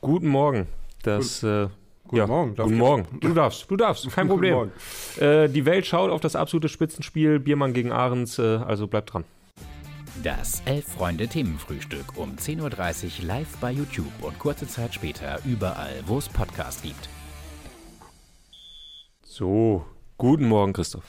Guten Morgen. Das, äh, Guten ja, Morgen. Darf Guten ich- Morgen. Du darfst, du darfst, kein Guten Problem. Morgen. Äh, die Welt schaut auf das absolute Spitzenspiel Biermann gegen Ahrens, äh, also bleibt dran. Das Elf-Freunde-Themenfrühstück um 10.30 Uhr live bei YouTube und kurze Zeit später überall, wo es Podcasts gibt. So, guten Morgen, Christoph.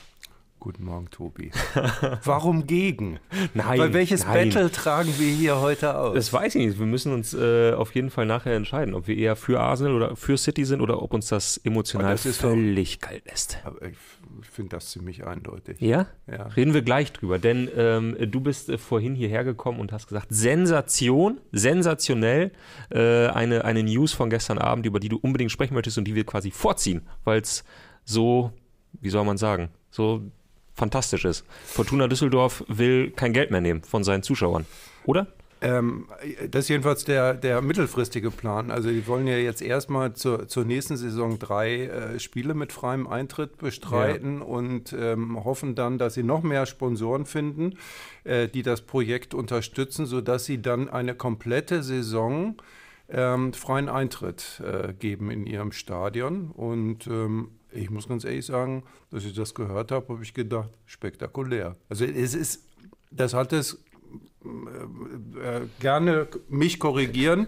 Guten Morgen, Tobi. Warum gegen? Nein, Weil welches nein. Battle tragen wir hier heute aus? Das weiß ich nicht. Wir müssen uns äh, auf jeden Fall nachher entscheiden, ob wir eher für Arsenal oder für City sind oder ob uns das emotional das ist doch- völlig kalt lässt. Aber ich ich finde das ziemlich eindeutig. Ja? Ja. Reden wir gleich drüber, denn ähm, du bist äh, vorhin hierher gekommen und hast gesagt, Sensation, sensationell, äh, eine, eine News von gestern Abend, über die du unbedingt sprechen möchtest und die wir quasi vorziehen, weil es so, wie soll man sagen, so fantastisch ist. Fortuna Düsseldorf will kein Geld mehr nehmen von seinen Zuschauern, oder? Ähm, das ist jedenfalls der, der mittelfristige Plan. Also die wollen ja jetzt erstmal zur, zur nächsten Saison drei äh, Spiele mit freiem Eintritt bestreiten und ähm, hoffen dann, dass sie noch mehr Sponsoren finden, äh, die das Projekt unterstützen, sodass sie dann eine komplette Saison ähm, freien Eintritt äh, geben in ihrem Stadion. Und ähm, ich muss ganz ehrlich sagen, dass ich das gehört habe, habe ich gedacht, spektakulär. Also es ist, das hat es äh, gerne mich korrigieren.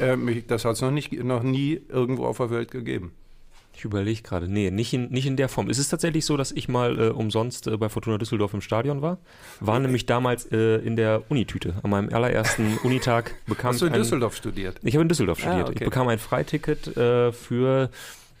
Äh, mich, das hat es noch, nicht- noch nie irgendwo auf der Welt gegeben. Ich überlege gerade, nee, nicht in, nicht in der Form. Es ist tatsächlich so, dass ich mal äh, umsonst äh, bei Fortuna Düsseldorf im Stadion war. War nämlich damals äh, in der Unitüte. An meinem allerersten Unitag bekam Hast du in ein, Düsseldorf studiert? Ich habe in Düsseldorf Ah, studiert. okay. Ich bekam ein Freiticket äh, für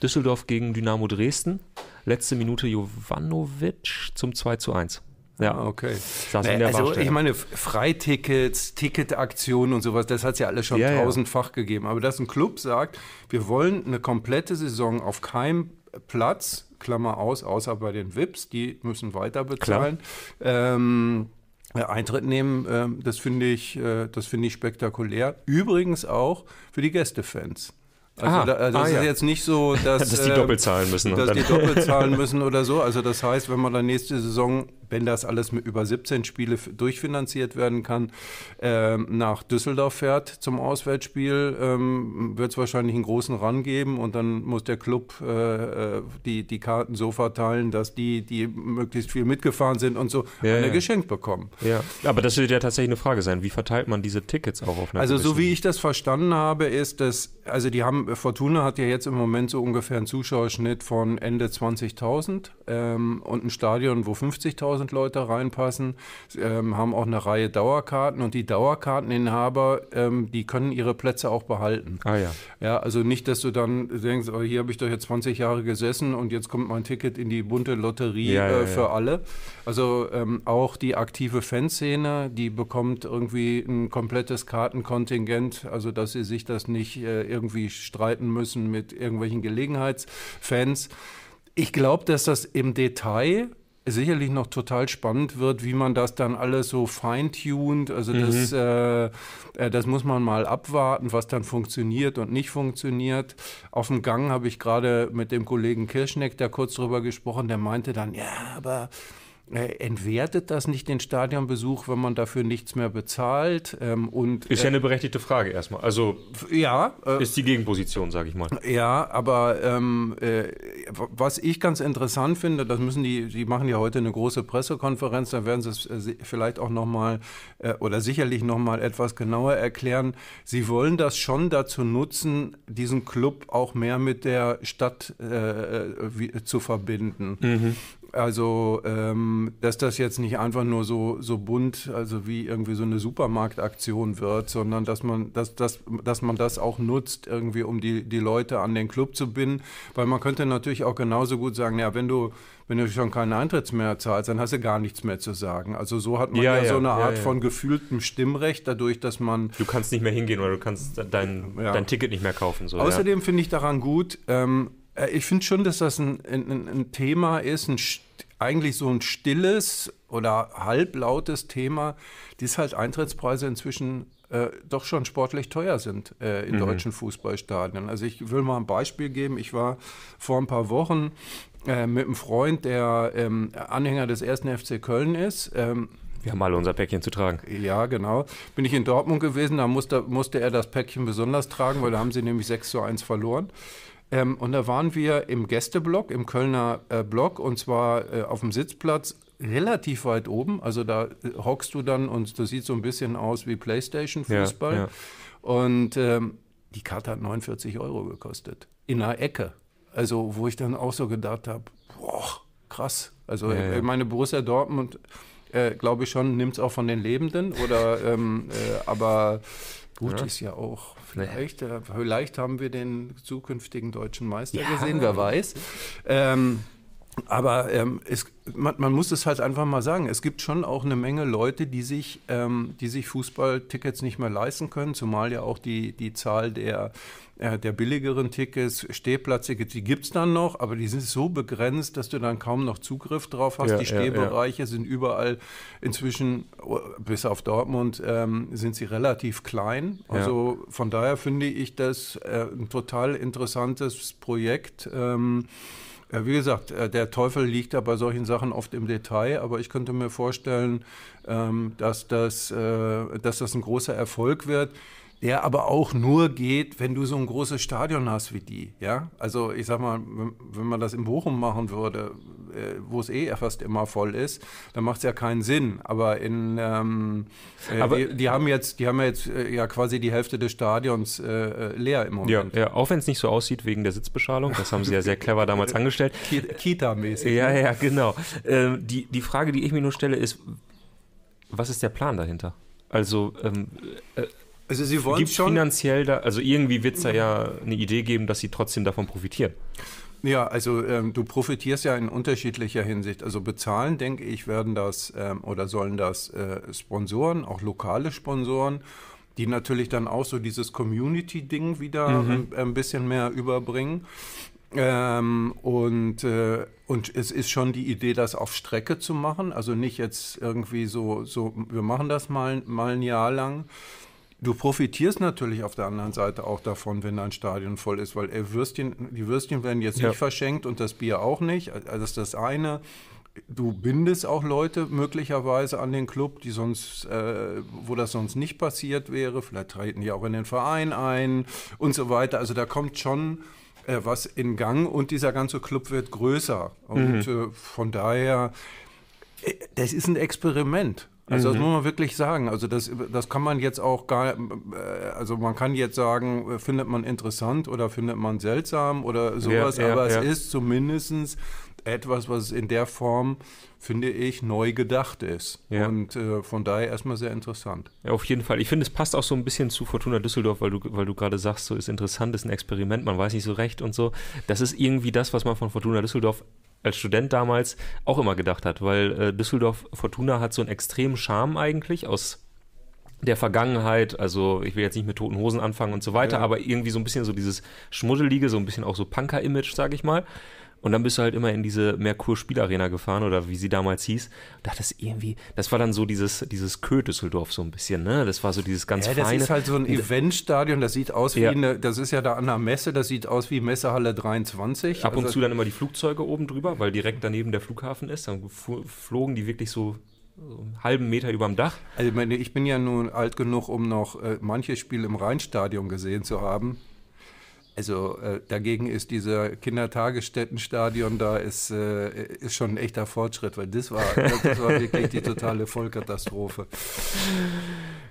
Düsseldorf gegen Dynamo Dresden. Letzte Minute Jovanovic zum 2 zu 1. Ja, Ah, okay. der also ich meine, Freitickets, Ticketaktionen und sowas, das hat es ja alles schon Ja, ja. tausendfach gegeben. Aber dass ein Club sagt, wir wollen eine komplette Saison auf keinem Platz, Klammer aus, außer bei den VIPs, die müssen weiter bezahlen, ähm, äh, Eintritt nehmen, ähm, das finde ich, äh, das finde ich spektakulär. Übrigens auch für die Gästefans. Also Ah, da, also ah, das ja. ist jetzt nicht so, dass, Dass die ähm, doppelt zahlen müssen Dass die doppelt zahlen müssen oder so. Also das heißt, wenn man dann nächste Saison, wenn das alles mit über 17 Spiele durchfinanziert werden kann, ähm, nach Düsseldorf fährt zum Auswärtsspiel, ähm, wird es wahrscheinlich einen großen Run geben und dann muss der Club äh, äh, die, die Karten so verteilen, dass die, die möglichst viel mitgefahren sind und so, Ja, eine ja. geschenkt bekommen. ja. Aber das wird ja tatsächlich eine Frage sein. Wie verteilt man diese Tickets auch auf einer Also so wie ich das verstanden habe, ist das, also die haben, Fortuna hat ja jetzt im Moment so ungefähr einen Zuschauerschnitt von Ende 20.000 ähm, und ein Stadion, wo 50.000 Leute reinpassen, ähm, haben auch eine Reihe Dauerkarten und die Dauerkarteninhaber, ähm, die können ihre Plätze auch behalten. Ah ja. Ja, also nicht, dass du dann denkst, oh, hier habe ich doch jetzt 20 Jahre gesessen und jetzt kommt mein Ticket in die bunte Lotterie Ja, ja, äh, ja. für alle. Also ähm, auch die aktive Fanszene, die bekommt irgendwie ein komplettes Kartenkontingent, also dass sie sich das nicht äh, irgendwie streiten müssen mit irgendwelchen Gelegenheitsfans. Ich glaube, dass das im Detail sicherlich noch total spannend wird, wie man das dann alles so feintuned. Also das, äh, äh, das muss man mal abwarten, was dann funktioniert und nicht funktioniert. Auf dem Gang habe ich gerade mit dem Kollegen Kirschneck da kurz drüber gesprochen, der meinte dann, ja, aber entwertet das nicht den Stadionbesuch, wenn man dafür nichts mehr bezahlt? Ähm, und Ist ja eine berechtigte Frage erstmal. Also äh, ja, äh, ist die Gegenposition, sage ich mal. ja, aber ähm, äh, was ich ganz interessant finde, das müssen die, die machen ja heute eine große Pressekonferenz, da werden sie es äh, vielleicht auch nochmal äh, oder sicherlich nochmal etwas genauer erklären. Sie wollen das schon dazu nutzen, diesen Club auch mehr mit der Stadt äh, äh, wie, zu verbinden. Also, ähm, dass das jetzt nicht einfach nur so, so bunt, also wie irgendwie so eine Supermarktaktion wird, sondern dass man, dass, dass, dass man das auch nutzt, irgendwie, um die, die Leute an den Club zu binden. Weil man könnte natürlich auch genauso gut sagen, ja, wenn du, wenn du schon keinen Eintritts mehr zahlst, dann hast du gar nichts mehr zu sagen. Also so hat man Ja, ja, ja, so eine ja, Art von gefühltem Stimmrecht, dadurch, dass man Du kannst nicht mehr hingehen oder du kannst dein, dein Ticket nicht mehr kaufen. So, Außerdem finde ich daran gut, ähm, äh, ich finde schon, dass das ein, ein, ein Thema ist, ein, eigentlich so ein stilles oder halblautes Thema, dies halt Eintrittspreise inzwischen äh, doch schon sportlich teuer sind äh, in deutschen Fußballstadien. Also ich will mal ein Beispiel geben. Ich war vor ein paar Wochen äh, mit einem Freund, der ähm, Anhänger des ersten FC Köln ist. Ähm, Wir haben alle unser Päckchen zu tragen. Ja, genau. Bin ich in Dortmund gewesen, da musste, musste er das Päckchen besonders tragen, weil da haben sie nämlich 6 zu 1 verloren. Ähm, und da waren wir im Gästeblock, im Kölner äh, Block, und zwar äh, auf dem Sitzplatz relativ weit oben. Also da äh, hockst du dann und das sieht so ein bisschen aus wie Playstation-Fußball. Ja, ja. Und ähm, die Karte hat 49 Euro gekostet. In einer Ecke. Also, wo ich dann auch so gedacht habe, boah, krass. Also, ja, meine Borussia Dortmund, äh, glaube ich schon, nimmt es auch von den Lebenden. Oder, ähm, äh, aber gut ist ja auch Vielleicht, äh, vielleicht haben wir den zukünftigen deutschen Meister ja. gesehen, wer weiß. Ähm, aber ähm, es, man, man, muss es halt einfach mal sagen, es gibt schon auch eine Menge Leute, die sich, ähm, die sich Fußballtickets nicht mehr leisten können, zumal ja auch die, die Zahl der, äh, der billigeren Tickets, Stehplatztickets, die gibt es dann noch, aber die sind so begrenzt, dass du dann kaum noch Zugriff drauf hast. Ja, die Stehbereiche ja, ja. sind überall inzwischen, bis auf Dortmund, ähm, sind sie relativ klein. Also von daher finde ich das äh, ein total interessantes Projekt. Ähm, ja, wie gesagt, äh, der Teufel liegt ja bei solchen Sachen oft im Detail, aber ich könnte mir vorstellen, ähm, dass das, äh, dass das ein großer Erfolg wird der aber auch nur geht, wenn du so ein großes Stadion hast wie die. Ja? Also ich sag mal, wenn man das in Bochum machen würde, äh, wo es eh fast immer voll ist, dann macht es ja keinen Sinn. Aber in ähm, äh, aber, die, die, haben jetzt, die haben jetzt äh, ja quasi die Hälfte des Stadions äh, leer im Moment. Ja, ja auch wenn es nicht so aussieht wegen der Sitzbeschalung, das haben sie ja sehr clever damals angestellt. Kita-mäßig. Ja, ja, genau. Ähm, die, die Frage, die ich mir nur stelle, ist, was ist der Plan dahinter? Also ähm, äh, also sie wollen gibt schon finanziell da, also irgendwie wird es da ja eine Idee geben, dass sie trotzdem davon profitieren. Ja, also ähm, du profitierst ja in unterschiedlicher Hinsicht. Also bezahlen, denke ich, werden das ähm, oder sollen das äh, Sponsoren, auch lokale Sponsoren, die natürlich dann auch so dieses Community-Ding wieder mhm. ein, ein, bisschen mehr überbringen. Ähm, und, äh, und es ist schon die Idee, das auf Strecke zu machen. Also nicht jetzt irgendwie so, so wir machen das mal, mal ein Jahr lang, Du profitierst natürlich auf der anderen Seite auch davon, wenn dein Stadion voll ist, weil ey, Würstchen, die Würstchen werden jetzt ja. nicht verschenkt und das Bier auch nicht. Also das ist das eine. Du bindest auch Leute möglicherweise an den Club, die sonst, äh, wo das sonst nicht passiert wäre. Vielleicht treten die auch in den Verein ein und so weiter. Also da kommt schon äh, was in Gang und dieser ganze Club wird größer. Und mhm. äh, von daher, äh, das ist ein Experiment. Also das mhm. muss man wirklich sagen. Also das, das kann man jetzt auch gar, äh, also man kann jetzt sagen, findet man interessant oder findet man seltsam oder sowas, ja, ja, aber ja. es ist zumindest etwas, was in der Form, finde ich, neu gedacht ist. Und äh, von daher erstmal sehr interessant. Ja, auf jeden Fall. Ich finde, es passt auch so ein bisschen zu Fortuna Düsseldorf, weil du, weil du gerade sagst, so ist interessant, ist ein Experiment, man weiß nicht so recht und so. Das ist irgendwie das, was man von Fortuna Düsseldorf als Student damals auch immer gedacht hat, weil äh, Düsseldorf Fortuna hat so einen extremen Charme eigentlich aus der Vergangenheit, also ich will jetzt nicht mit toten Hosen anfangen und so weiter, ja. aber irgendwie so ein bisschen so dieses Schmuddelige, so ein bisschen auch so Punker-Image, sag ich mal. Und dann bist du halt immer in diese Merkur Spielarena gefahren oder wie sie damals hieß. Und dachte irgendwie, das war dann so dieses, dieses Kö Düsseldorf so ein bisschen, ne? Das war so dieses ganz ja, das feine. Das ist halt so ein Eventstadion, das sieht aus wie ja. eine, das ist ja da an der Messe, das sieht aus wie Messehalle 23. Ab und also, zu dann immer die Flugzeuge oben drüber, weil direkt daneben der Flughafen ist. Dann flogen die wirklich so so einen halben Meter über dem Dach. Also ich, meine, ich bin ja nun alt genug, um noch äh, manche Spiele im Rheinstadion gesehen zu haben. Also äh, dagegen ist dieser Kindertagesstättenstadion da ist, äh, ist schon ein echter Fortschritt, weil das war, das war wirklich die totale Vollkatastrophe.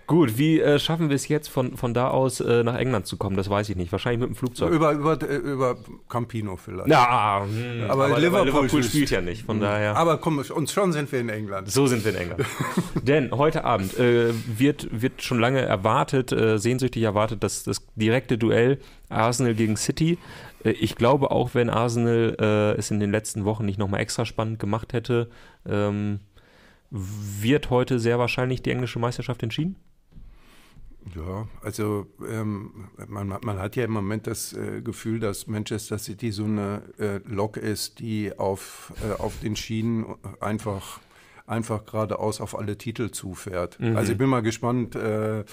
Gut, wie äh, schaffen wir es jetzt von, von da aus äh, nach England zu kommen? Das weiß ich nicht. Wahrscheinlich mit dem Flugzeug. Über, über, über Campino vielleicht. Ja, mh, aber, aber, Liverpool, Liverpool spielt ja nicht, von mh. daher. Aber komm, und schon sind wir in England. So sind wir in England. Denn heute Abend äh, wird, wird schon lange erwartet, äh, sehnsüchtig erwartet, dass das direkte Duell Arsenal gegen City. Äh, ich glaube auch, wenn Arsenal es in den letzten Wochen nicht nochmal extra spannend gemacht hätte, ähm, wird heute sehr wahrscheinlich die englische Meisterschaft entschieden? Ja, also ähm, man, man, hat ja im Moment das äh, Gefühl, dass Manchester City so eine äh, Lok ist, die auf, äh, auf den Schienen einfach einfach geradeaus auf alle Titel zufährt. Mhm. Also ich bin mal gespannt, äh,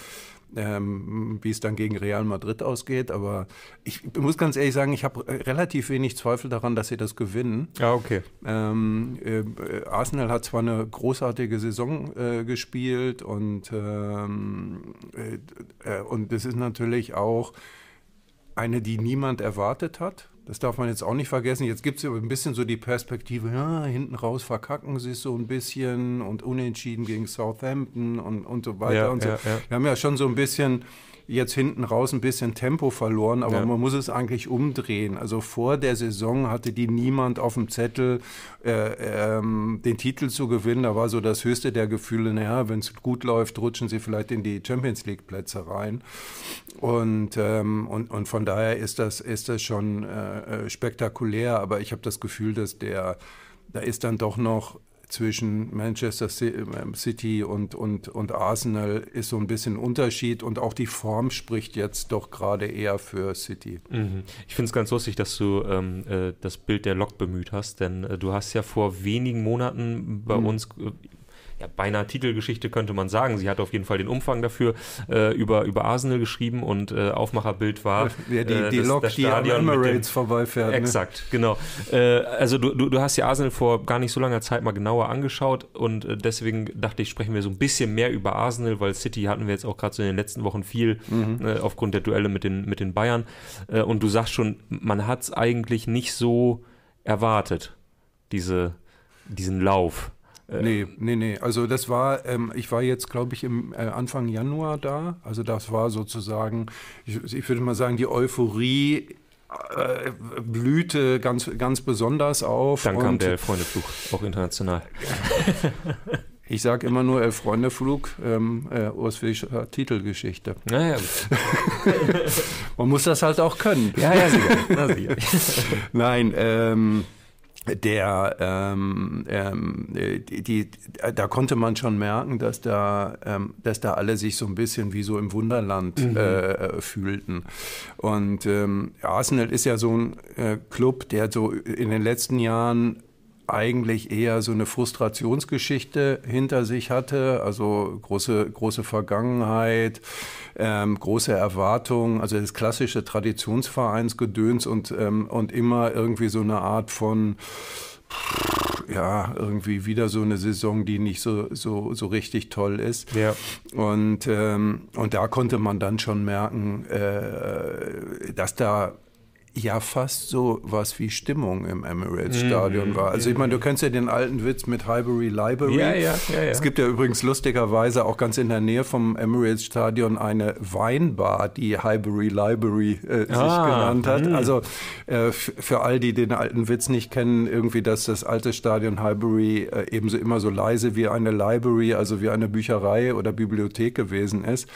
ähm, wie es dann gegen Real Madrid ausgeht. Aber ich muss ganz ehrlich sagen, ich habe relativ wenig Zweifel daran, dass sie das gewinnen. Ja, okay. Ähm, äh, Arsenal hat zwar eine großartige Saison äh, gespielt und, ähm, äh, äh und das ist natürlich auch eine, die niemand erwartet hat. Das darf man jetzt auch nicht vergessen. Jetzt gibt es ein bisschen so die Perspektive, ja, hinten raus verkacken sie es so ein bisschen und unentschieden gegen Southampton und, und so weiter Ja, und so. ja, ja. Wir haben ja schon so ein bisschen jetzt hinten raus ein bisschen Tempo verloren, aber Ja. man muss es eigentlich umdrehen. Also vor der Saison hatte die niemand auf dem Zettel, äh, ähm, den Titel zu gewinnen. Da war so das höchste der Gefühle, naja, wenn es gut läuft, rutschen sie vielleicht in die Champions League Plätze rein. Und, ähm, und, und von daher ist das, ist das schon äh, äh, spektakulär, aber ich habe das Gefühl, dass der, da ist dann doch noch zwischen Manchester ähm, City und, und, und Arsenal ist so ein bisschen Unterschied und auch die Form spricht jetzt doch gerade eher für City. Mhm. Ich finde es ganz lustig, dass du ähm, äh, das Bild der Lok bemüht hast, denn äh, du hast ja vor wenigen Monaten bei Mhm. uns äh, ja, beinahe Titelgeschichte könnte man sagen. Sie hat auf jeden Fall den Umfang dafür äh, über, über Arsenal geschrieben und äh, Aufmacherbild war Ja, die, äh, die das- Lok, das die Stadion dem- Emirates vorbeifährt. Ne? Exakt, genau. Äh, also du, du, du hast ja Arsenal vor gar nicht so langer Zeit mal genauer angeschaut und äh, deswegen dachte ich, sprechen wir so ein bisschen mehr über Arsenal, weil City hatten wir jetzt auch gerade so in den letzten Wochen viel äh, aufgrund der Duelle mit den, mit den Bayern. Äh, und du sagst schon, man hat es eigentlich nicht so erwartet, diese, diesen Lauf. Äh, Nee, nee, nee. Also das war, ähm, ich war jetzt, glaube ich, im äh, Anfang Januar da. Also das war sozusagen, ich, ich würde mal sagen, die Euphorie äh, blühte ganz, ganz besonders auf. Dann kam der Freundeflug, auch international. Ich sage immer nur Elf-Freunde-Flug, ähm, äh, Urs Fischer Titelgeschichte. Naja, Man muss das halt auch können. ja, ja, sicher. Na, sicher. Nein, ähm, der, ähm, ähm, die, die, da konnte man schon merken, dass da, ähm, dass da alle sich so ein bisschen wie so im Wunderland äh, fühlten. Und ähm, Arsenal ist ja so ein äh, Club, der so in den letzten Jahren eigentlich eher so eine Frustrationsgeschichte hinter sich hatte, also große, große Vergangenheit, ähm, große Erwartungen, also das klassische Traditionsvereinsgedöns und, ähm, und immer irgendwie so eine Art von ja, irgendwie wieder so eine Saison, die nicht so, so, so richtig toll ist. Ja. Und, ähm, und da konnte man dann schon merken, äh, dass da ja fast so was wie Stimmung im Emirates Stadion war. Also ich meine, du kennst ja den alten Witz mit Highbury Library. Ja, ja, ja, ja. Es gibt ja übrigens lustigerweise auch ganz in der Nähe vom Emirates Stadion eine Weinbar, die Highbury Library äh, sich Ah, genannt hat. hm. Also äh, für all die den alten Witz nicht kennen, irgendwie, dass das alte Stadion Highbury äh, ebenso immer so leise wie eine Library, also wie eine Bücherei oder Bibliothek gewesen ist.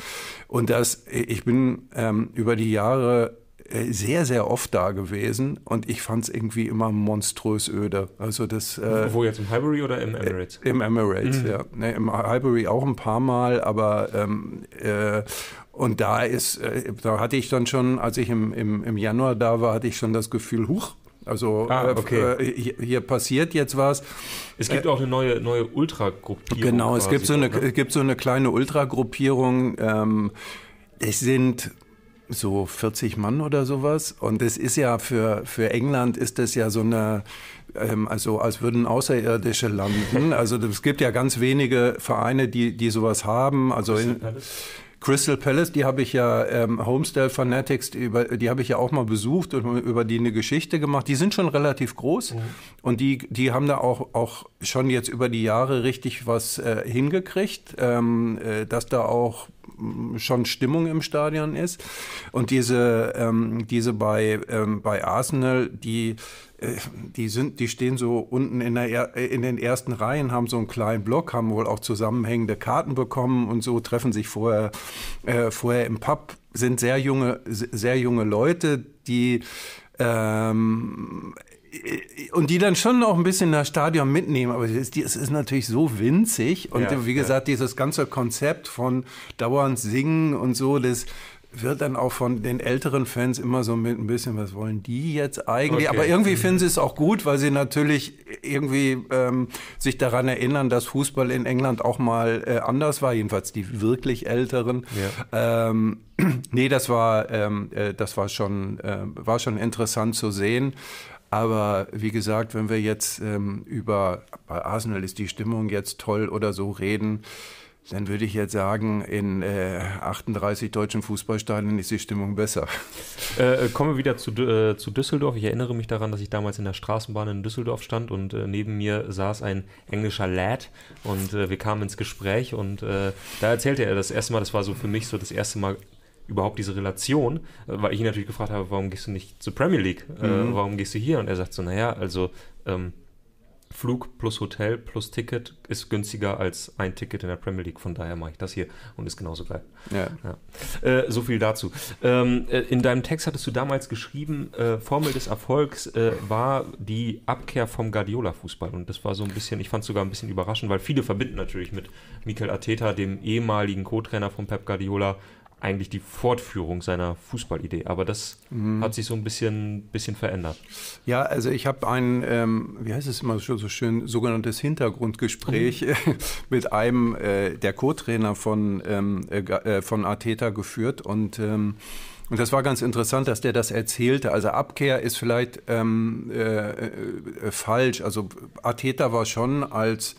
Und das, ich bin ähm, über die Jahre äh, sehr, sehr oft da gewesen und ich fand es irgendwie immer monströs öde. Also das äh, Wo jetzt im Highbury oder im Emirates? im Emirates, ja. Ne, Im Highbury auch ein paar Mal, aber ähm, äh, und da ist, äh, da hatte ich dann schon, als ich im, im, im Januar da war, hatte ich schon das Gefühl, huch, also Ah, äh, okay. äh, hier, hier passiert jetzt was. Es gibt auch eine neue, neue Ultragruppierung. Genau, es gibt so eine, ne? es gibt so eine kleine Ultragruppierung. Ähm, es sind so 40 Mann oder sowas. Und es ist ja für, für England ist das ja so eine, ähm, also als würden Außerirdische landen. Also es gibt ja ganz wenige Vereine, die, die sowas haben. Also in, Crystal Palace, die habe ich ja, ähm, Homestyle Fanatics, die, über, die habe ich ja auch mal besucht und über die eine Geschichte gemacht. Die sind schon relativ groß und die, die haben da auch, auch schon jetzt über die Jahre richtig was äh, hingekriegt, ähm, äh, dass da auch schon Stimmung im Stadion ist. Und diese, ähm, diese bei, ähm, bei Arsenal, die äh, die sind, die stehen so unten in, der, er- in den ersten Reihen, haben so einen kleinen Block, haben wohl auch zusammenhängende Karten bekommen und so treffen sich vorher, äh, vorher im Pub, sind sehr junge, sehr junge Leute, die ähm, und die dann schon auch ein bisschen das Stadion mitnehmen, aber es ist, es ist natürlich so winzig und Ja, wie ja. gesagt, dieses ganze Konzept von dauernd singen und so, das wird dann auch von den älteren Fans immer so mit ein bisschen, was wollen die jetzt eigentlich? Okay. Aber irgendwie finden sie es auch gut, weil sie natürlich irgendwie ähm, sich daran erinnern, dass Fußball in England auch mal äh, anders war, jedenfalls die wirklich Älteren. Ja. Ähm, nee, das war, ähm, äh, das war schon, äh, war schon interessant zu sehen. Aber wie gesagt, wenn wir jetzt ähm, über, bei Arsenal ist die Stimmung jetzt toll oder so reden, dann würde ich jetzt sagen, in äh, 38 deutschen Fußballstadien ist die Stimmung besser. Äh, kommen wir wieder zu, äh, zu, Düsseldorf. Ich erinnere mich daran, dass ich damals in der Straßenbahn in Düsseldorf stand und äh, neben mir saß ein englischer Lad und äh, wir kamen ins Gespräch und äh, da erzählte er das erste Mal, das war so für mich so das erste Mal überhaupt diese Relation, weil ich ihn natürlich gefragt habe, warum gehst du nicht zur Premier League? Mhm. warum gehst du hier? Und er sagt so, naja, also ähm, Flug plus Hotel plus Ticket ist günstiger als ein Ticket in der Premier League. Von daher mache ich das hier und ist genauso geil. Ja. ja. Äh, so viel dazu. Ähm, äh, in deinem Text hattest du damals geschrieben, äh, Formel des Erfolgs äh, war die Abkehr vom Guardiola-Fußball. Und das war so ein bisschen, ich fand es sogar ein bisschen überraschend, weil viele verbinden natürlich mit Mikel Arteta, dem ehemaligen Co-Trainer von Pep Guardiola, eigentlich die Fortführung seiner Fußballidee. Aber das mhm. hat sich so ein bisschen, bisschen verändert. Ja, also ich habe ein, ähm, wie heißt es immer so schön, sogenanntes Hintergrundgespräch mhm. mit einem äh, der Co-Trainer von, ähm, äh, äh, von Arteta geführt und ähm, und das war ganz interessant, dass der das erzählte. Also Abkehr ist vielleicht ähm, äh, äh, falsch. Also Arteta war schon als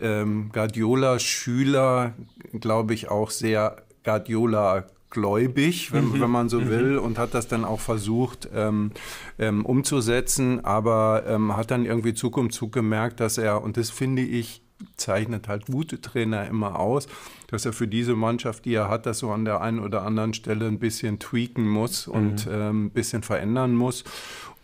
ähm, Guardiola-Schüler, glaube ich, auch sehr Guardiola gläubig, wenn, mhm. wenn, man so mhm. will, und hat das dann auch versucht ähm, ähm, umzusetzen, aber ähm, hat dann irgendwie Zug um Zug gemerkt, dass er, und das finde ich, zeichnet halt gute Trainer immer aus, dass er für diese Mannschaft, die er hat, das so an der einen oder anderen Stelle ein bisschen tweaken muss und mhm. ähm, ein bisschen verändern muss.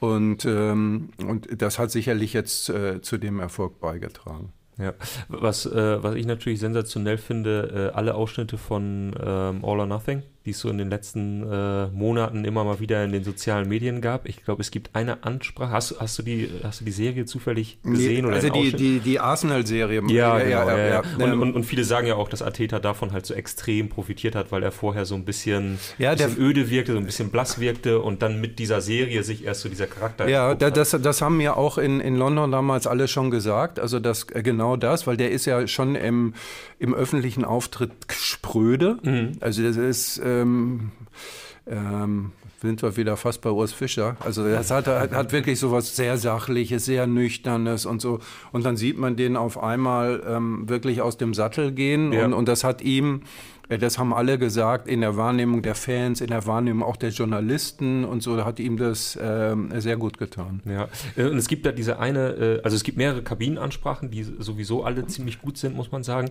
Und, ähm, und das hat sicherlich jetzt äh, zu dem Erfolg beigetragen. Ja, was, äh, was ich natürlich sensationell finde, äh, alle Ausschnitte von ähm, All or Nothing die es so in den letzten äh, Monaten immer mal wieder in den sozialen Medien gab. Ich glaube, es gibt eine Ansprache. Hast, hast, du, die, hast du die Serie zufällig gesehen? Nee, also die, die, die Arsenal-Serie. Ja, ja, genau, ja, ja, ja. Und, und, und, viele sagen ja auch, dass Ateta davon halt so extrem profitiert hat, weil er vorher so ein bisschen, ja, bisschen öde wirkte, so ein bisschen blass wirkte und dann mit dieser Serie sich erst so dieser Charakter Ja, das, das haben mir auch in, in London damals alle schon gesagt. Also das, äh, genau das, weil der ist ja schon im, im öffentlichen Auftritt spröde. Mhm. Also das ist... Äh, ähm, ähm, sind wir wieder fast bei Urs Fischer. Also das hat, hat wirklich so was sehr Sachliches, sehr Nüchternes und so. Und dann sieht man den auf einmal ähm, wirklich aus dem Sattel gehen. Ja. Und, und das hat ihm äh, das haben alle gesagt, in der Wahrnehmung der Fans, in der Wahrnehmung auch der Journalisten und so, da hat ihm das äh, sehr gut getan. Ja, äh, und es gibt da diese eine, äh, also es gibt mehrere Kabinenansprachen, die sowieso alle ziemlich gut sind, muss man sagen.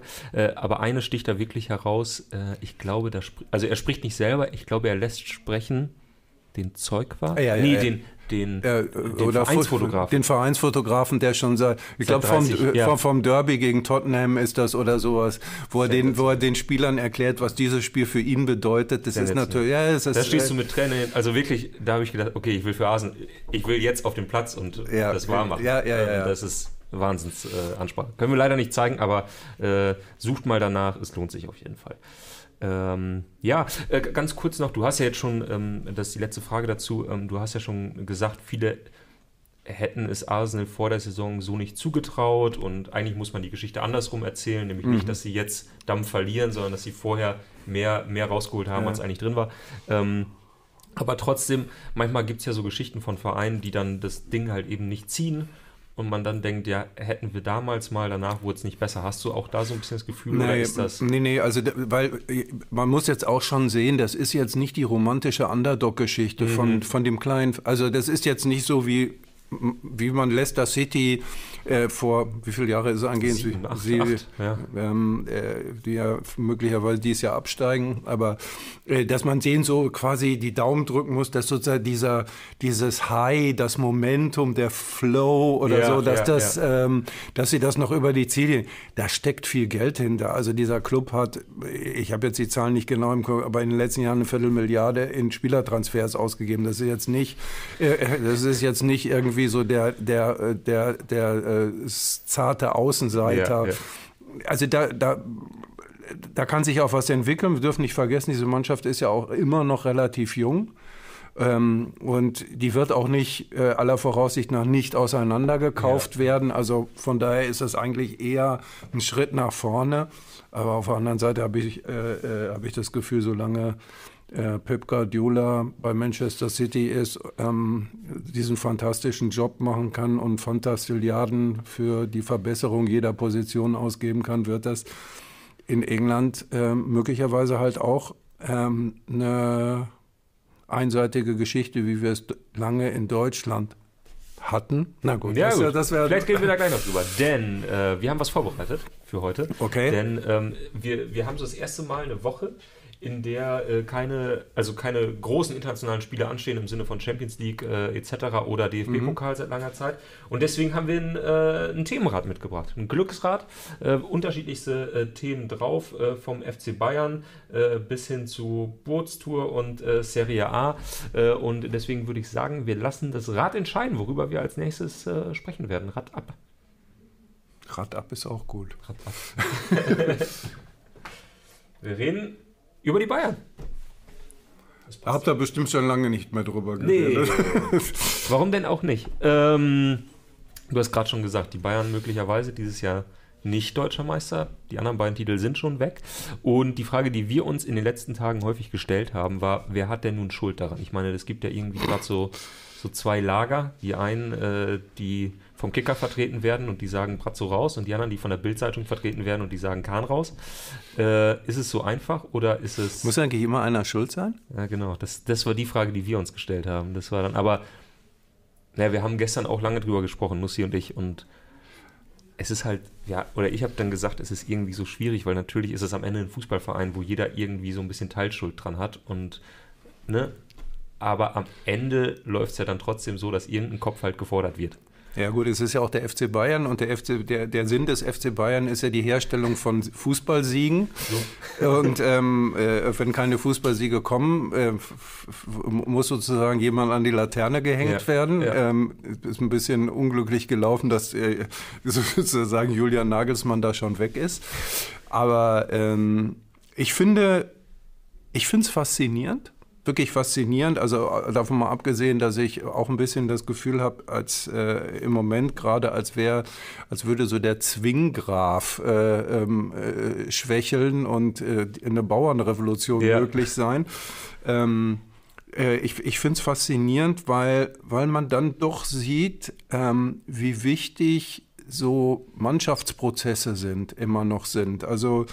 Aber eine sticht da wirklich heraus. Ich glaube, da also er spricht nicht selber, ich glaube, er lässt sprechen den Zeug war? Ja, ja, nee, ja. den, den, äh, den Vereinsfotografen. Den Vereinsfotografen, der schon seit, ich glaube, vom, ja. vom, Derby gegen Tottenham ist das oder sowas, wo er, den, wo er den Spielern erklärt, was dieses Spiel für ihn bedeutet. Das ist natürlich, ja, es ist. Da stehst du mit Tränen, also wirklich, da habe ich gedacht, okay, ich will für Asen, ich will jetzt auf den Platz und ja, das wahr machen. Ja, ja, ja. Ähm, das ist Wahnsinnsansprache. Äh, Können wir leider nicht zeigen, aber äh, sucht mal danach, es lohnt sich auf jeden Fall. Ähm, ja, äh, ganz kurz noch, du hast ja jetzt schon, ähm, das ist die letzte Frage dazu, ähm, du hast ja schon gesagt, viele hätten es Arsenal vor der Saison so nicht zugetraut und eigentlich muss man die Geschichte andersrum erzählen, nämlich mhm. nicht, dass sie jetzt Damm verlieren, sondern dass sie vorher mehr, mehr rausgeholt haben, ja. als eigentlich drin war. Ähm, aber trotzdem, manchmal gibt es ja so Geschichten von Vereinen, die dann das Ding halt eben nicht ziehen und man dann denkt, ja, hätten wir damals mal, danach wurde es nicht besser. Hast du auch da so ein bisschen das Gefühl nee, oder ist das? Nee, nee, also weil man muss jetzt auch schon sehen, das ist jetzt nicht die romantische Underdog-Geschichte mhm. von, von dem kleinen, also das ist jetzt nicht so wie wie man Leicester City äh, vor, wie viele Jahre ist es angehend? Sieben, acht, sie, acht, ja. Ähm, äh, die ja möglicherweise dieses Jahr absteigen, aber äh, dass man denen so quasi die Daumen drücken muss, dass sozusagen dieser, dieses High, das Momentum, der Flow oder ja, so, dass, ja, das, ähm, dass sie das noch über die Ziele, da steckt viel Geld hinter. Also dieser Club hat, ich habe jetzt die Zahlen nicht genau im Kopf, aber in den letzten Jahren eine Viertelmilliarde in Spielertransfers ausgegeben. Das ist jetzt nicht, äh, das ist jetzt nicht irgendwie so der, der, der, der äh, zarte Außenseiter. Ja, ja. Also da, da da kann sich auch was entwickeln. Wir dürfen nicht vergessen, diese Mannschaft ist ja auch immer noch relativ jung. Ähm, und die wird auch nicht äh, aller Voraussicht nach nicht auseinandergekauft ja. werden. Also von daher ist das eigentlich eher ein Schritt nach vorne. Aber auf der anderen Seite habe ich, äh, äh, hab ich das Gefühl, solange Pep Guardiola bei Manchester City ist, ähm, diesen fantastischen Job machen kann und Fantastilliarden für die Verbesserung jeder Position ausgeben kann, wird das in England äh, möglicherweise halt auch ähm, eine einseitige Geschichte, wie wir es lange in Deutschland hatten. Na gut, ja, das, gut. Das vielleicht reden wir da gleich noch drüber. Denn äh, wir haben was vorbereitet für heute. Okay. Denn ähm, wir, wir haben so das erste Mal eine Woche in der äh, keine, also keine großen internationalen Spiele anstehen im Sinne von Champions League äh, etc. oder DFB-Pokal mhm. seit langer Zeit. Und deswegen haben wir ein, äh, ein Themenrad mitgebracht, ein Glücksrad, äh, unterschiedlichste äh, Themen drauf, äh, vom FC Bayern bis hin zu Bootstour und Serie A. und deswegen würde ich sagen, wir lassen das Rad entscheiden, worüber wir als nächstes sprechen werden. Rad ab. Rad ab ist auch gut. Rad ab. wir reden über die Bayern. Habt ihr bestimmt schon lange nicht mehr drüber geredet. Nee. Warum denn auch nicht? Ähm, du hast gerade schon gesagt, die Bayern möglicherweise dieses Jahr nicht deutscher Meister. Die anderen beiden Titel sind schon weg. Und die Frage, die wir uns in den letzten Tagen häufig gestellt haben, war, wer hat denn nun Schuld daran? Ich meine, es gibt ja irgendwie gerade so, so zwei Lager. Die einen, äh, die vom Kicker vertreten werden und die sagen Brazzo raus und die anderen, die von der Bildzeitung vertreten werden und die sagen Kahn raus. Äh, ist es so einfach oder ist es. Muss eigentlich immer einer schuld sein? Ja, genau. Das, das war die Frage, die wir uns gestellt haben. Das war dann, aber naja, wir haben gestern auch lange drüber gesprochen, Nussi und ich, und es ist halt, ja, oder ich habe dann gesagt, es ist irgendwie so schwierig, weil natürlich ist es am Ende ein Fußballverein, wo jeder irgendwie so ein bisschen Teilschuld dran hat und, ne, aber am Ende läuft es ja dann trotzdem so, dass irgendein Kopf halt gefordert wird. Ja gut, es ist ja auch der FC Bayern und der, FC, der, der Sinn des FC Bayern ist ja die Herstellung von Fußballsiegen. So. Und ähm, äh, wenn keine Fußballsiege kommen, äh, muss sozusagen jemand an die Laterne gehängt ja. werden. Ja. Ähm, ist ein bisschen unglücklich gelaufen, dass äh, sozusagen Julian Nagelsmann da schon weg ist. Aber ähm, ich finde, ich finde es faszinierend wirklich faszinierend. Also äh, davon mal abgesehen, dass ich auch ein bisschen das Gefühl habe, als äh, im Moment gerade, als wäre, als würde so der Zwinggraf äh, ähm, äh, schwächeln und äh, eine Bauernrevolution ja. möglich sein. Ähm, äh, ich, ich finde es faszinierend, weil, weil man dann doch sieht, ähm, wie wichtig so Mannschaftsprozesse sind, immer noch sind. Also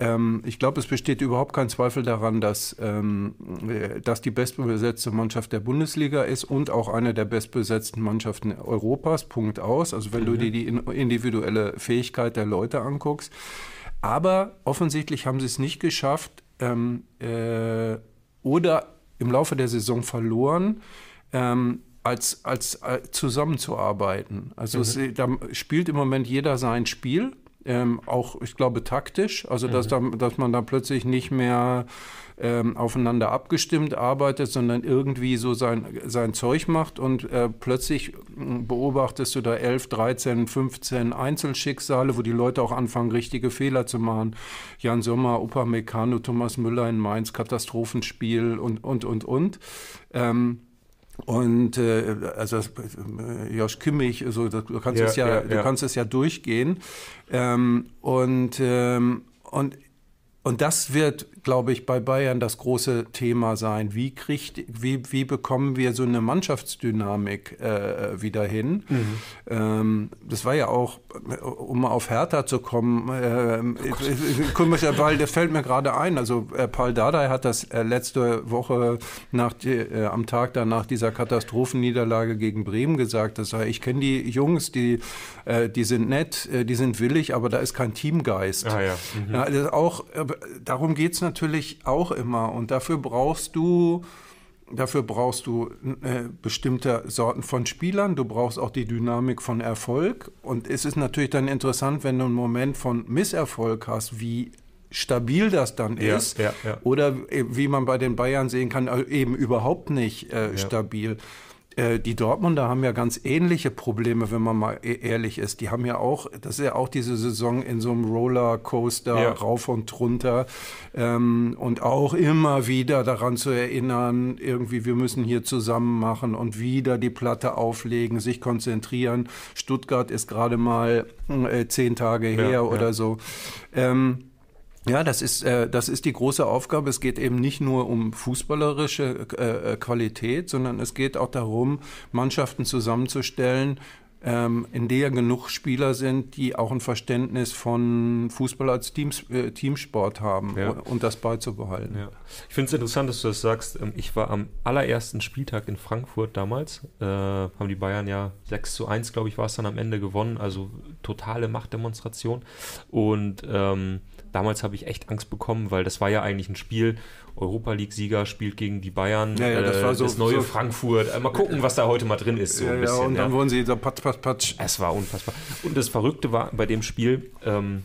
ähm, ich glaube, es besteht überhaupt kein Zweifel daran, dass, ähm, äh, dass die bestbesetzte Mannschaft der Bundesliga ist und auch eine der bestbesetzten Mannschaften Europas. Punkt aus. Also wenn mhm. du dir die individuelle Fähigkeit der Leute anguckst. Aber offensichtlich haben sie es nicht geschafft ähm, äh, oder im Laufe der Saison verloren. Ähm, als, als, als, äh, zusammenzuarbeiten. Also mhm. es, da spielt im Moment jeder sein Spiel ähm, auch, ich glaube, taktisch. Also, dass, mhm. da, dass man da plötzlich nicht mehr ähm, aufeinander abgestimmt arbeitet, sondern irgendwie so sein, sein Zeug macht und äh, plötzlich hm, beobachtest du da 11, 13, 15 Einzelschicksale, wo die Leute auch anfangen, richtige Fehler zu machen. Jan Sommer, Opa Meccano, Thomas Müller in Mainz, Katastrophenspiel und, und, und, und. Ähm, und äh, also äh, Josh Kimmich, also, du kannst ja, es ja, ja, du kannst es ja durchgehen. Ähm, und, ähm, und und das wird, glaube ich, bei Bayern das große Thema sein. Wie, kriegt, wie, wie bekommen wir so eine Mannschaftsdynamik äh, wieder hin? Mhm. Ähm, das war ja auch, um mal auf Hertha zu kommen, äh, oh weil das fällt mir gerade ein. Also äh, Paul Dardai hat das äh, letzte Woche nach die, äh, am Tag danach dieser Katastrophenniederlage gegen Bremen gesagt. Das heißt, ich kenne die Jungs, die, äh, die sind nett, die sind willig, aber da ist kein Teamgeist. Ah, ja. Mhm. Ja, auch darum geht es natürlich auch immer. Und dafür brauchst du, dafür brauchst du äh, bestimmte Sorten von Spielern. Du brauchst auch die Dynamik von Erfolg. Und es ist natürlich dann interessant, wenn du einen Moment von Misserfolg hast, wie stabil das dann ja, ist. Ja, ja. Oder wie man bei den Bayern sehen kann, äh, eben überhaupt nicht äh, stabil. Äh, die Dortmunder haben ja ganz ähnliche Probleme, wenn man mal e-, ehrlich ist. Die haben ja auch, das ist ja auch diese Saison in so einem Rollercoaster ja. rauf und runter ähm, und auch immer wieder daran zu erinnern, irgendwie wir müssen hier zusammen machen und wieder die Platte auflegen, sich konzentrieren. Stuttgart ist gerade mal äh, zehn Tage her ja, oder ja. so. Ähm, ja, das ist, äh, das ist die große Aufgabe. Es geht eben nicht nur um fußballerische äh, Qualität, sondern es geht auch darum, Mannschaften zusammenzustellen, ähm, in der genug Spieler sind, die auch ein Verständnis von Fußball als Teams, äh, Teamsport haben ja. und, und, das beizubehalten. Ja. Ich finde es interessant, dass du das sagst. Ähm, ich war am allerersten Spieltag in Frankfurt damals. Äh, haben die Bayern ja 6 zu 1, glaube ich, war es dann am Ende gewonnen. Also totale Machtdemonstration. Und ähm, damals habe ich echt Angst bekommen, weil das war ja eigentlich ein Spiel. Europa League-Sieger spielt gegen die Bayern, ja, ja, das, war so, das neue so Frankfurt. Äh, mal gucken, was da heute mal drin ist. So ja, bisschen, und dann wurden sie so patsch, patsch, patsch. Es war unfassbar. Und das Verrückte war bei dem Spiel, ähm,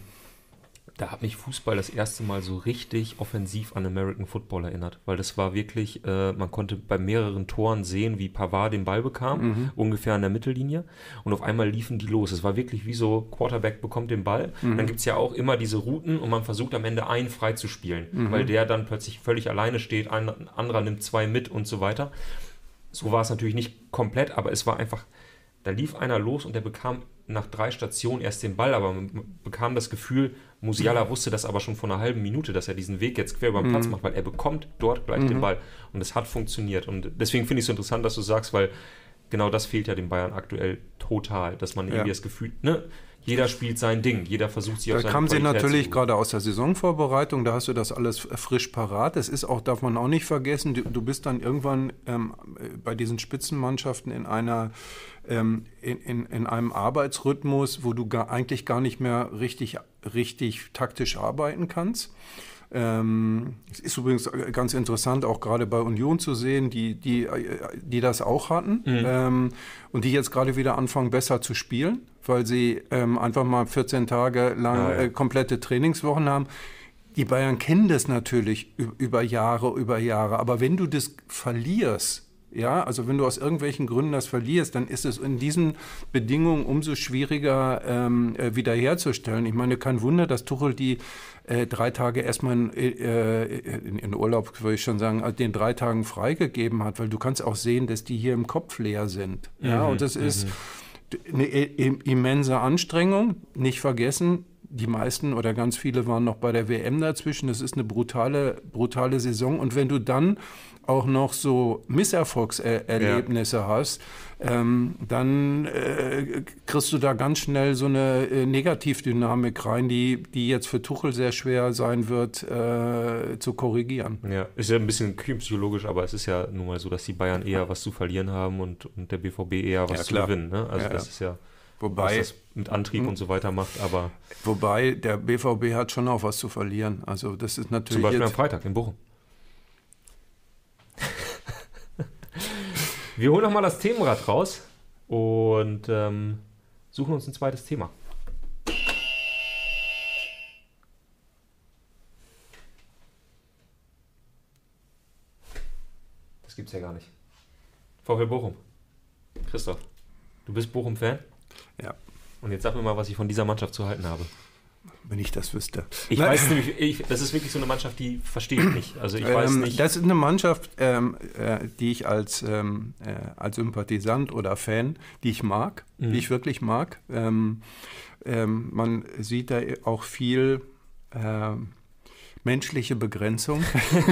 da hat mich Fußball das erste Mal so richtig offensiv an American Football erinnert, weil das war wirklich, äh, man konnte bei mehreren Toren sehen, wie Pavard den Ball bekam, mhm. ungefähr an der Mittellinie und auf einmal liefen die los. Es war wirklich wie so, Quarterback bekommt den Ball, mhm. dann gibt es ja auch immer diese Routen und man versucht am Ende einen frei zu spielen, mhm. weil der dann plötzlich völlig alleine steht, ein anderer nimmt zwei mit und so weiter. So war es natürlich nicht komplett, aber es war einfach, da lief einer los und der bekam nach drei Stationen erst den Ball, aber man bekam das Gefühl, Musiala wusste das aber schon vor einer halben Minute, dass er diesen Weg jetzt quer über den Platz mhm. macht, weil er bekommt dort gleich mhm. den Ball. Und es hat funktioniert. Und deswegen finde ich es so interessant, dass du sagst, weil genau das fehlt ja den Bayern aktuell total, dass man ja. irgendwie das Gefühl, ne, jeder spielt sein Ding, jeder versucht sich da auf Da kamen sie natürlich gerade aus der Saisonvorbereitung, da hast du das alles frisch parat. Das ist auch, darf man auch nicht vergessen, du, du bist dann irgendwann ähm, bei diesen Spitzenmannschaften in einer ähm, in, in, in, einem Arbeitsrhythmus, wo du gar, eigentlich gar nicht mehr richtig, richtig taktisch arbeiten kannst. Ähm, es ist übrigens ganz interessant, auch gerade bei Union zu sehen, die, die, die das auch hatten mhm. ähm, und die jetzt gerade wieder anfangen, besser zu spielen, weil sie ähm, einfach mal 14 Tage lang ja, ja. Äh, komplette Trainingswochen haben. Die Bayern kennen das natürlich über Jahre, über Jahre, aber wenn du das verlierst, ja, also wenn du aus irgendwelchen Gründen das verlierst, dann ist es in diesen Bedingungen umso schwieriger ähm, äh, wiederherzustellen. Ich meine, kein Wunder, dass Tuchel die äh, drei Tage erstmal in, äh, in, in, Urlaub, würde ich schon sagen, den drei Tagen freigegeben hat, weil du kannst auch sehen, dass die hier im Kopf leer sind. Ja, mhm, und das ist mhm. eine immense Anstrengung. Nicht vergessen, die meisten oder ganz viele waren noch bei der WM dazwischen. Das ist eine brutale, brutale Saison. Und wenn du dann auch noch so Misserfolgserlebnisse ja. hast, ähm, dann äh, kriegst du da ganz schnell so eine äh, Negativdynamik rein, die, die jetzt für Tuchel sehr schwer sein wird äh, zu korrigieren. Ja, ist ja ein bisschen psychologisch, aber es ist ja nun mal so, dass die Bayern eher was zu verlieren haben und, und der BVB eher was ja, zu gewinnen. Ne? Also ja, das ist ja Wobei, was das mit Antrieb und so weiter macht, aber. Wobei der BVB hat schon auch was zu verlieren. Also das ist natürlich. Zum Beispiel am Freitag in Bochum. Wir holen nochmal das Themenrad raus und ähm, suchen uns ein zweites Thema. Das gibt's ja gar nicht. VfL Bochum. Christoph, du bist Bochum-Fan? Ja. Und jetzt sag mir mal, was ich von dieser Mannschaft zu halten habe. Wenn ich das wüsste. Ich Nein. weiß nämlich, ich, das ist wirklich so eine Mannschaft, die verstehe ich nicht. Also ich weiß ähm, nicht. Das ist eine Mannschaft, ähm, äh, die ich als, ähm, äh, als Sympathisant oder Fan, die ich mag, mhm. die ich wirklich mag. Ähm, ähm, man sieht da auch viel ähm, menschliche Begrenzung.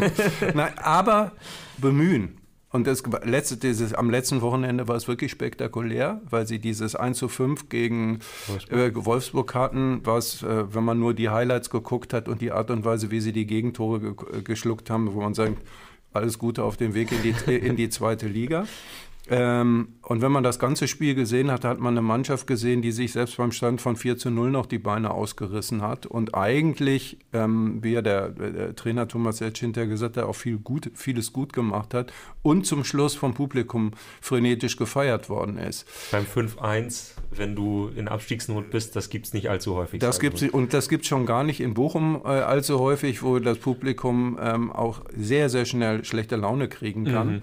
Nein, aber bemühen. Und das letzte, dieses, am letzten Wochenende war es wirklich spektakulär, weil sie dieses 1 zu 5 gegen Wolfsburg, äh, Wolfsburg hatten, was, äh, wenn man nur die Highlights geguckt hat und die Art und Weise, wie sie die Gegentore ge äh, geschluckt haben, wo man sagt, alles Gute auf dem Weg in die, in die zweite Liga. Ähm, und wenn man das ganze Spiel gesehen hat, hat man eine Mannschaft gesehen, die sich selbst beim Stand von 4 zu 0 noch die Beine ausgerissen hat und eigentlich, ähm, wie ja der, der, Trainer Thomas Etsch hinterher gesagt hat, auch viel gut, vieles gut gemacht hat und zum Schluss vom Publikum frenetisch gefeiert worden ist. Beim 5-1, wenn du in Abstiegsnot bist, das gibt es nicht allzu häufig. Das gibt's, und das gibt es schon gar nicht in Bochum äh, allzu häufig, wo das Publikum ähm, auch sehr, sehr schnell schlechte Laune kriegen kann. Mhm.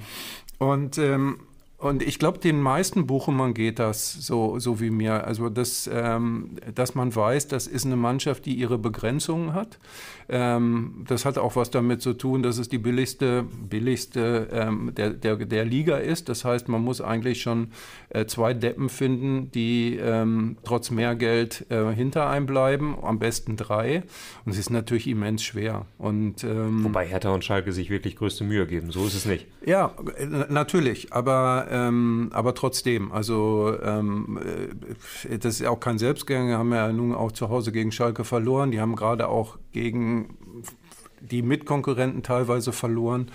Und ähm, Und ich glaube, den meisten Bochumern geht das so, so wie mir. Also, das, ähm, dass man weiß, das ist eine Mannschaft, die ihre Begrenzungen hat. Ähm, das hat auch was damit zu tun, dass es die billigste, billigste ähm, der, der, der Liga ist. Das heißt, man muss eigentlich schon äh, zwei Deppen finden, die ähm, trotz mehr Geld äh, hinter einem bleiben. Am besten drei. Und es ist natürlich immens schwer. Und, ähm, Wobei Hertha und Schalke sich wirklich größte Mühe geben. So ist es nicht. Ja, äh, natürlich. Aber ähm, aber trotzdem, also ähm, äh, das ist auch kein Selbstgänger, haben ja nun auch zu Hause gegen Schalke verloren. Die haben gerade auch gegen die Mitkonkurrenten teilweise verloren.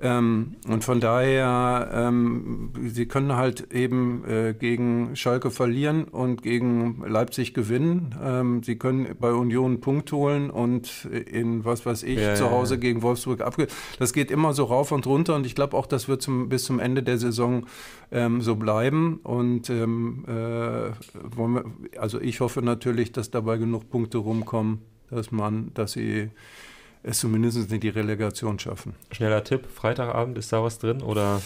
Ähm, und von daher, ähm, sie können halt eben äh, gegen Schalke verlieren und gegen Leipzig gewinnen. Ähm, sie können bei Union einen Punkt holen und in, was weiß ich, ja, zu Hause ja. gegen Wolfsburg abge... Das geht immer so rauf und runter und ich glaube auch, das wird zum, bis zum Ende der Saison ähm, so bleiben. Und ähm, äh, wir, also ich hoffe natürlich, dass dabei genug Punkte rumkommen, dass man, dass sie es zumindest in die Relegation schaffen. Schneller Tipp, Freitagabend, ist da was drin oder?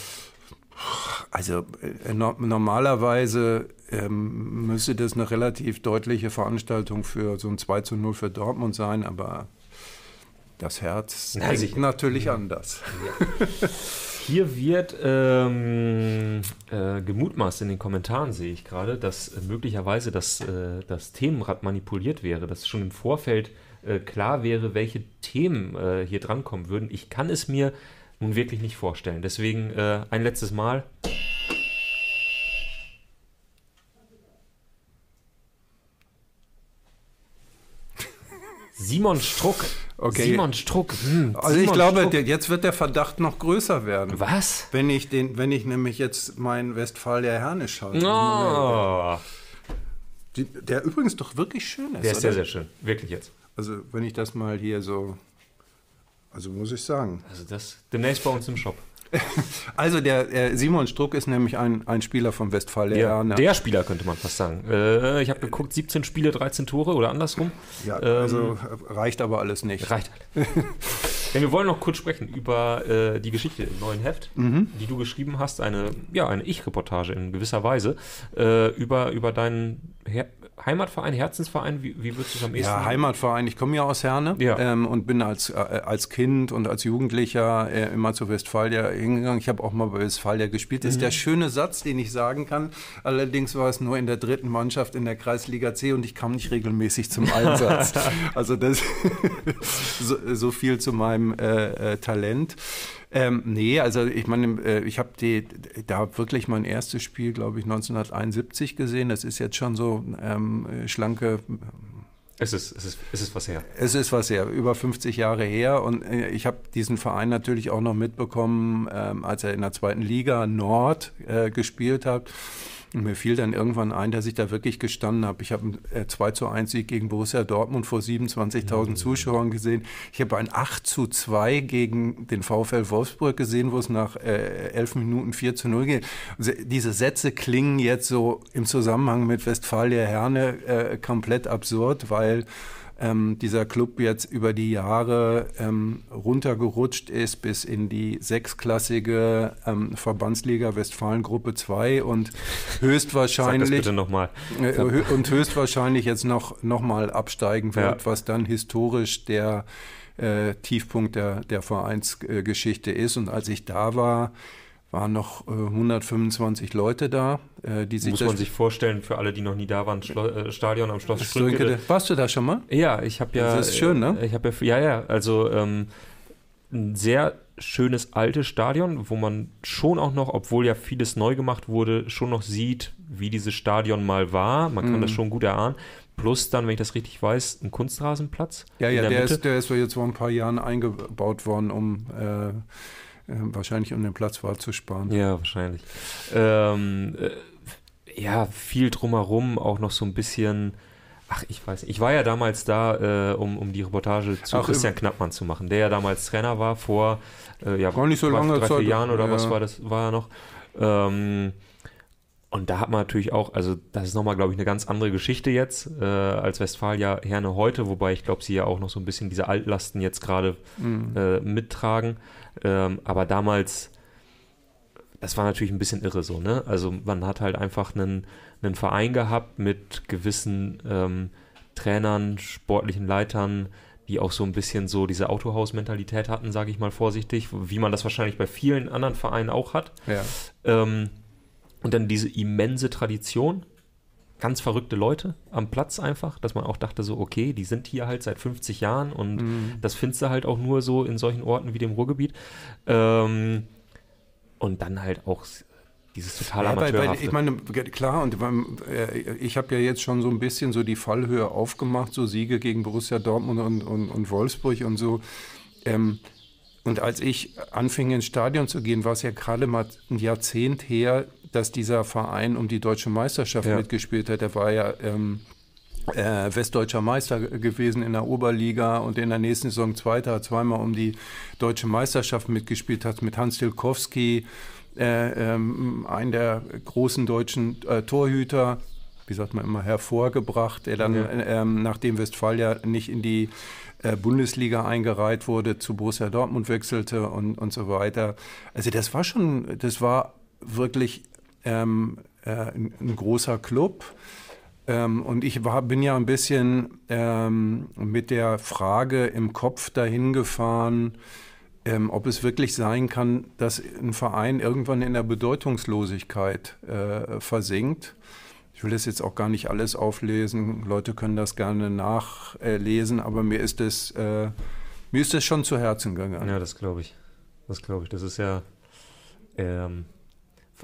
Also äh, no normalerweise ähm, müsste das eine relativ deutliche Veranstaltung für so ein 2 zu 0 für Dortmund sein, aber das Herz Na, denkt natürlich ja. anders. Ja. Hier wird ähm, äh, gemutmaßt in den Kommentaren, sehe ich gerade, dass möglicherweise das, äh, das Themenrad manipuliert wäre, dass schon im Vorfeld äh, klar wäre, welche Themen äh, hier drankommen würden. Ich kann es mir nun wirklich nicht vorstellen. Deswegen äh, ein letztes Mal. Simon Struck. Okay. Simon Struck. Hm, also Simon ich glaube, Struck. Der, jetzt wird der Verdacht noch größer werden. Was? Wenn ich, den, wenn ich nämlich jetzt meinen Westfalia Herne schalte. Oh. Der, der übrigens doch wirklich schön ist. Der ist sehr, sehr schön. Wirklich jetzt. Also wenn ich das mal hier so, also muss ich sagen. Also das demnächst bei uns im Shop. Also der äh, Simon Struck ist nämlich ein, ein Spieler vom Westfalia. Ja, der Spieler könnte man fast sagen. Äh, ich habe geguckt, 17 Spiele, 13 Tore oder andersrum. Ja, also ähm, reicht aber alles nicht. Reicht halt. Ja, wir wollen noch kurz sprechen über äh, die Geschichte im neuen Heft, mhm. die du geschrieben hast, eine, ja, eine Ich-Reportage in gewisser Weise, äh, über, über deinen Her Heimatverein, Herzensverein, wie, wie würdest du es am ehesten? Ja, Heimatverein. Ich komme ja aus Herne ja. Ähm, und bin als, äh, als Kind und als Jugendlicher äh, immer zu Westfalia hingegangen. Ich habe auch mal bei Westfalia gespielt. Das mhm. ist der schöne Satz, den ich sagen kann. Allerdings war es nur in der dritten Mannschaft in der Kreisliga C und ich kam nicht regelmäßig zum Einsatz. also das so, so, viel zu meinem äh, äh Talent. Ähm, nee, also ich meine, äh, ich habe da wirklich mein erstes Spiel, glaube ich, 1971 gesehen. Das ist jetzt schon so ähm, schlanke es ist, es, ist, es ist was her. Es ist was her, über 50 Jahre her. Und äh, ich habe diesen Verein natürlich auch noch mitbekommen, ähm, als er in der zweiten Liga Nord äh, gespielt hat. Und mir fiel dann irgendwann ein, dass ich da wirklich gestanden habe. Ich habe einen äh, 2 zu 1 Sieg gegen Borussia Dortmund vor 27.000 mhm. Zuschauern gesehen. Ich habe ein 8 zu 2 gegen den VfL Wolfsburg gesehen, wo es nach äh, 11 Minuten 4 zu 0 geht. Diese Sätze klingen jetzt so im Zusammenhang mit Westfalia Herne äh, komplett absurd, weil ähm, dieser Club jetzt über die Jahre ähm, runtergerutscht ist bis in die sechsklassige ähm, Verbandsliga Westfalen-Gruppe 2 und höchstwahrscheinlich Sag das bitte noch mal. Äh, und höchstwahrscheinlich jetzt noch, noch mal absteigen wird, ja. was dann historisch der äh, Tiefpunkt der, der Vereinsgeschichte ist. Und als ich da war, waren noch äh, 125 Leute da, äh, die sich. Muss man sich vorstellen, für alle, die noch nie da waren, Schlo äh, Stadion am Schloss Strünkede. Warst du da schon mal? Ja, ich habe ja. Das ist schön, ne? Äh, ich habe ja, ja, ja, also ähm, ein sehr schönes altes Stadion, wo man schon auch noch, obwohl ja vieles neu gemacht wurde, schon noch sieht, wie dieses Stadion mal war. Man kann mm. das schon gut erahnen. Plus dann, wenn ich das richtig weiß, ein Kunstrasenplatz. Ja, ja, der, der ist, der ist jetzt vor ein paar Jahren eingebaut worden, um äh, wahrscheinlich um den Platz war zu sparen. Ja, wahrscheinlich. Ähm, äh, ja, viel drumherum, auch noch so ein bisschen. Ach, ich weiß nicht. Ich war ja damals da, äh, um, um die Reportage zu Ach, Christian Knappmann zu machen, der ja damals Trainer war vor äh, ja, gar nicht so lange drei, vier Jahren oder ja. was war das, war er noch. Ähm, und da hat man natürlich auch, also das ist nochmal, glaube ich, eine ganz andere Geschichte jetzt äh, als Westfalia Herne heute, wobei ich glaube, sie ja auch noch so ein bisschen diese Altlasten jetzt gerade mhm. äh, mittragen. Ähm, aber damals, das war natürlich ein bisschen irre so, ne? Also man hat halt einfach einen, einen Verein gehabt mit gewissen ähm, Trainern, sportlichen Leitern, die auch so ein bisschen so diese Autohaus-Mentalität hatten, sage ich mal vorsichtig, wie man das wahrscheinlich bei vielen anderen Vereinen auch hat. Ja. Ähm, und dann diese immense Tradition, ganz verrückte Leute am Platz einfach, dass man auch dachte so, okay, die sind hier halt seit 50 Jahren und Mhm. das findest du halt auch nur so in solchen Orten wie dem Ruhrgebiet. Ähm, und dann halt auch dieses total Ja, weil, weil, ich meine, klar, und äh, ich habe ja jetzt schon so ein bisschen so die Fallhöhe aufgemacht, so Siege gegen Borussia Dortmund und, und, und Wolfsburg und so. Ähm, und als ich anfing ins Stadion zu gehen, war es ja gerade mal ein Jahrzehnt her, dass dieser Verein um die deutsche Meisterschaft Ja. mitgespielt hat. Der war ja ähm, äh, westdeutscher Meister gewesen in der Oberliga und in der nächsten Saison Zweiter, hat zweimal um die deutsche Meisterschaft mitgespielt, hat mit Hans Tilkowski, äh, ähm, einen der großen deutschen äh, Torhüter, wie sagt man immer, hervorgebracht, der dann, Ja. äh, ähm, nachdem Westfalia nicht in die äh, Bundesliga eingereiht wurde, zu Borussia Dortmund wechselte und, und so weiter. Also das war schon, das war wirklich ähm, äh, ein, ein großer Club. Ähm, und ich war, bin ja ein bisschen ähm, mit der Frage im Kopf dahin gefahren, ähm, ob es wirklich sein kann, dass ein Verein irgendwann in der Bedeutungslosigkeit äh, versinkt. Ich will das jetzt auch gar nicht alles auflesen. Leute können das gerne nachlesen, aber mir ist es, äh, mir ist es schon zu Herzen gegangen. Ja, das glaube ich. Das glaube ich. Das ist ja. Ähm,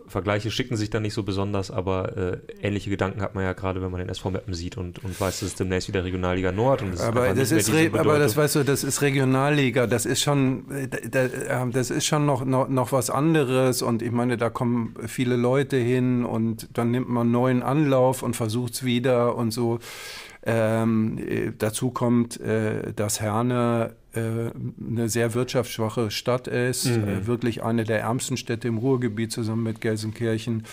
Vergleiche schicken sich dann nicht so besonders, aber äh, ähnliche Gedanken hat man ja gerade, wenn man den SV Meppen sieht und, und weiß, dass es demnächst wieder Regionalliga Nord und es Aber einfach das nicht ist, mehr diese Re aber das weißt du, das ist Regionalliga, das ist schon, äh, da, da, äh, das ist schon noch, noch, noch was anderes und ich meine, da kommen viele Leute hin und dann nimmt man einen neuen Anlauf und versucht es wieder und so. Ähm, äh, dazu kommt, äh, dass Herne eine sehr wirtschaftsschwache Stadt ist, Mhm. äh, wirklich eine der ärmsten Städte im Ruhrgebiet zusammen mit Gelsenkirchen,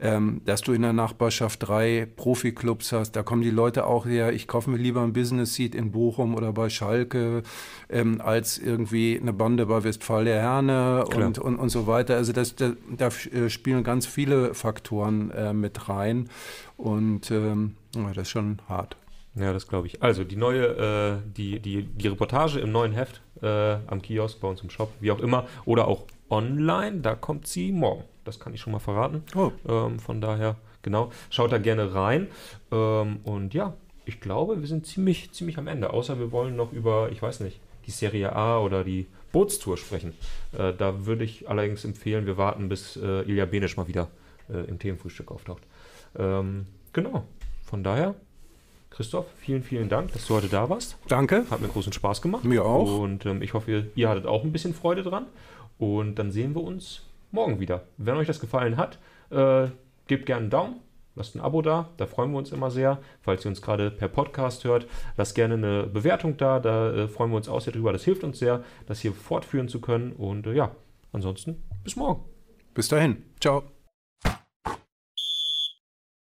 ähm, dass du in der Nachbarschaft drei Profiklubs hast, da kommen die Leute auch her, ich kaufe mir lieber ein Business Seat in Bochum oder bei Schalke, ähm, als irgendwie eine Bande bei Westfalia Herne und, und, und so weiter. Also das, da, da äh, spielen ganz viele Faktoren äh, mit rein und ähm, das ist schon hart. Ja, das glaube ich. Also die neue, äh, die, die, die Reportage im neuen Heft äh, am Kiosk, bei uns im Shop, wie auch immer, oder auch online, da kommt sie morgen. Das kann ich schon mal verraten. Oh. Ähm, von daher, genau, schaut da gerne rein. Ähm, und ja, ich glaube, wir sind ziemlich, ziemlich am Ende. Außer wir wollen noch über, ich weiß nicht, die Serie A oder die Bootstour sprechen. Äh, da würde ich allerdings empfehlen, wir warten, bis äh, Ilja Benisch mal wieder äh, im Themenfrühstück auftaucht. Ähm, genau, von daher, Christoph, vielen, vielen Dank, dass du heute da warst. Danke. Hat mir großen Spaß gemacht. Mir auch. Und ähm, ich hoffe, ihr, ihr hattet auch ein bisschen Freude dran. Und dann sehen wir uns morgen wieder. Wenn euch das gefallen hat, äh, gebt gerne einen Daumen, lasst ein Abo da, da freuen wir uns immer sehr. Falls ihr uns gerade per Podcast hört, lasst gerne eine Bewertung da, da äh, freuen wir uns auch sehr drüber. Das hilft uns sehr, das hier fortführen zu können. Und äh, ja, ansonsten bis morgen. Bis dahin. Ciao.